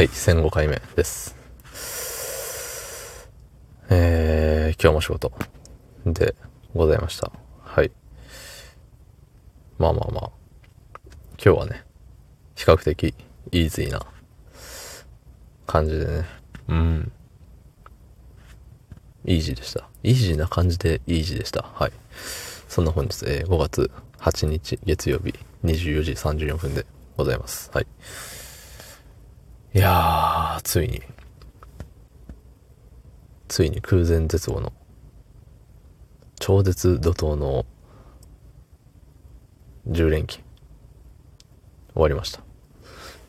はい、1005回目です。えー、今日も仕事でございました。はい。まあまあまあ、今日はね、比較的イージーな感じでね、うん。イージーでした。イージーな感じでイージーでした。はい。そんな本日、えー5月8日月曜日24時34分でございます。はい。いやー、ついに、ついに空前絶後の、超絶怒涛の10連勤、終わりました。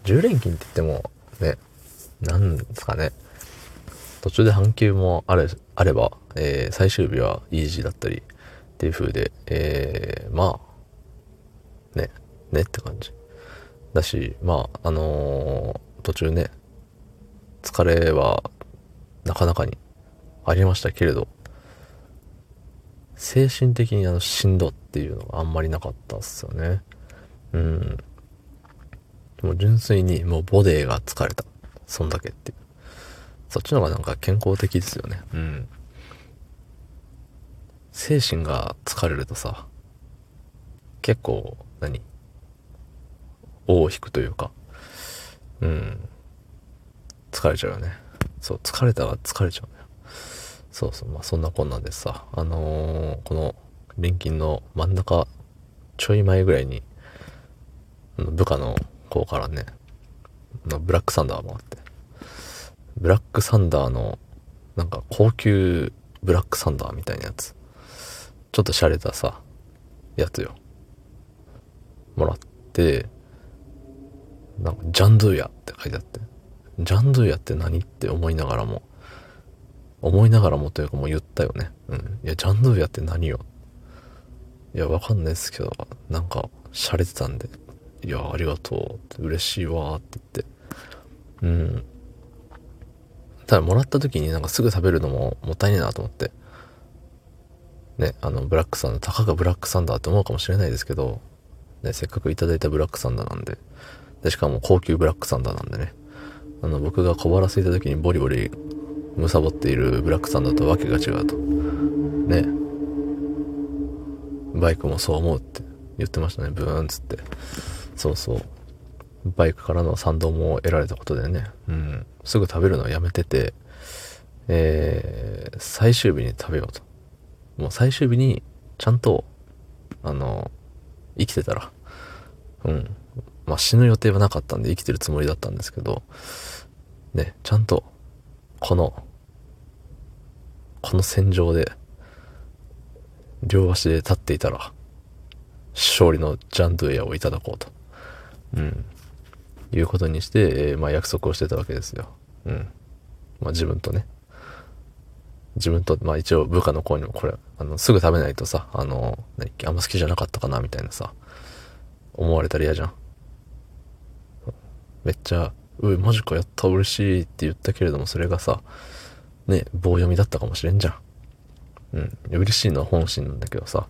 10連勤って言っても、ね、なんですかね、途中で半休もあれあれば、えー最終日はイージーだったりっていう風で、えーまあ、ね、ねって感じ。だし、まあ、あのー途中ね、疲れはなかなかにありましたけれど、精神的にあのしんどっていうのがあんまりなかったっすよね。うん。もう純粋にもうボディが疲れた。そんだけっていう。そっちの方がなんか健康的ですよね。うん。精神が疲れるとさ、結構、何？尾を引くというか、うん。疲れちゃうよね。そう、疲れたら疲れちゃうのよ。そうそう、まあそんなこんなんでさ、あのーこの連勤の真ん中、ちょい前ぐらいに、部下の子からね、ブラックサンダーもあって、ブラックサンダーの、なんか高級ブラックサンダーみたいなやつ、ちょっと洒落たさ、やつよ。もらって、なんか、ジャンドゥヤって書いてあって、ジャンドゥヤって何って思いながらも、思いながらもというかもう言ったよね。うん。いや、ジャンドゥヤって何よ？いや、わかんないですけど、なんか、洒落てたんで、いや、ありがとうって、嬉しいわって言って。うん。ただ、もらった時になんかすぐ食べるのももったいねえなと思って。ね、あの、ブラックサンダー、たかがブラックサンダーって思うかもしれないですけど、ね、せっかくいただいたブラックサンダーなんで、で、しかも高級ブラックサンダーなんでね。あの、僕が小腹空いた時にボリボリ貪っているブラックサンダーとわけが違うと。ね。バイクもそう思うって言ってましたね。ブーンっつって。そうそう。バイクからの賛同も得られたことでね。うん。すぐ食べるのをやめてて、えー、最終日に食べようと。もう最終日にちゃんと、あの、生きてたら、うん。まあ死ぬ予定はなかったんで生きてるつもりだったんですけど、ね、ちゃんと、この、この戦場で、両足で立っていたら、勝利のジャンドゥエアをいただこうと。うん。いうことにして、えーまあ約束をしてたわけですよ。うん。まあ自分とね。自分と、まあ一応部下の子にもこれ、あの、すぐ食べないとさ、あの、何あんま好きじゃなかったかなみたいなさ、思われたら嫌じゃん。めっちゃ、うマジかやった嬉しいって言ったけれども、それがさ、ね、棒読みだったかもしれんじゃん。うん。嬉しいのは本心なんだけどさ、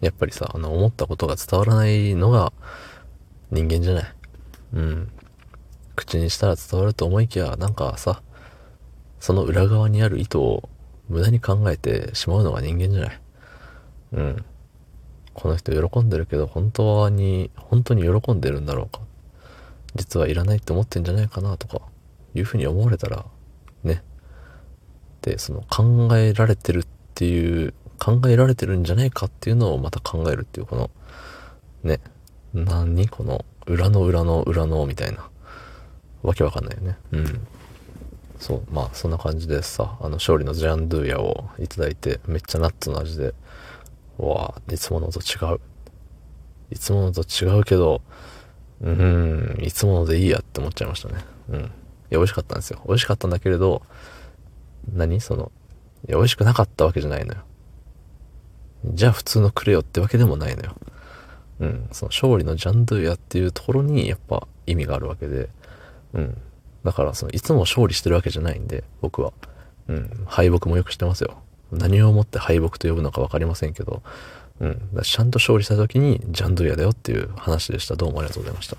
やっぱりさ、あの、思ったことが伝わらないのが人間じゃない。うん。口にしたら伝わると思いきや、なんかさ、その裏側にある意図を無駄に考えてしまうのが人間じゃない。うん。この人喜んでるけど、本当に、本当に喜んでるんだろうか。実はいらないって思ってんじゃないかなとか、いうふうに思われたら、ね。で、その考えられてるっていう、考えられてるんじゃないかっていうのをまた考えるっていう、この、ね。何この、裏の裏の裏のみたいな。わけわかんないよね。うん。そう、まあそんな感じでさ、あの勝利のジャンドゥヤをいただいて、めっちゃナッツの味で、わあいつものと違う。いつものと違うけど、うん、いつものでいいやって思っちゃいましたね。うん。いや、美味しかったんですよ。美味しかったんだけれど、何？その、いや、美味しくなかったわけじゃないのよ。じゃあ普通のくれよってわけでもないのよ。うん。その勝利のジャンドゥヤっていうところにやっぱ意味があるわけで、うん。だから、その、いつも勝利してるわけじゃないんで、僕は。うん。敗北もよくしてますよ。何をもって敗北と呼ぶのか分かりませんけど、うん。ちゃんと勝利した時に、ジャンドゥイヤだよっていう話でした。どうもありがとうございました。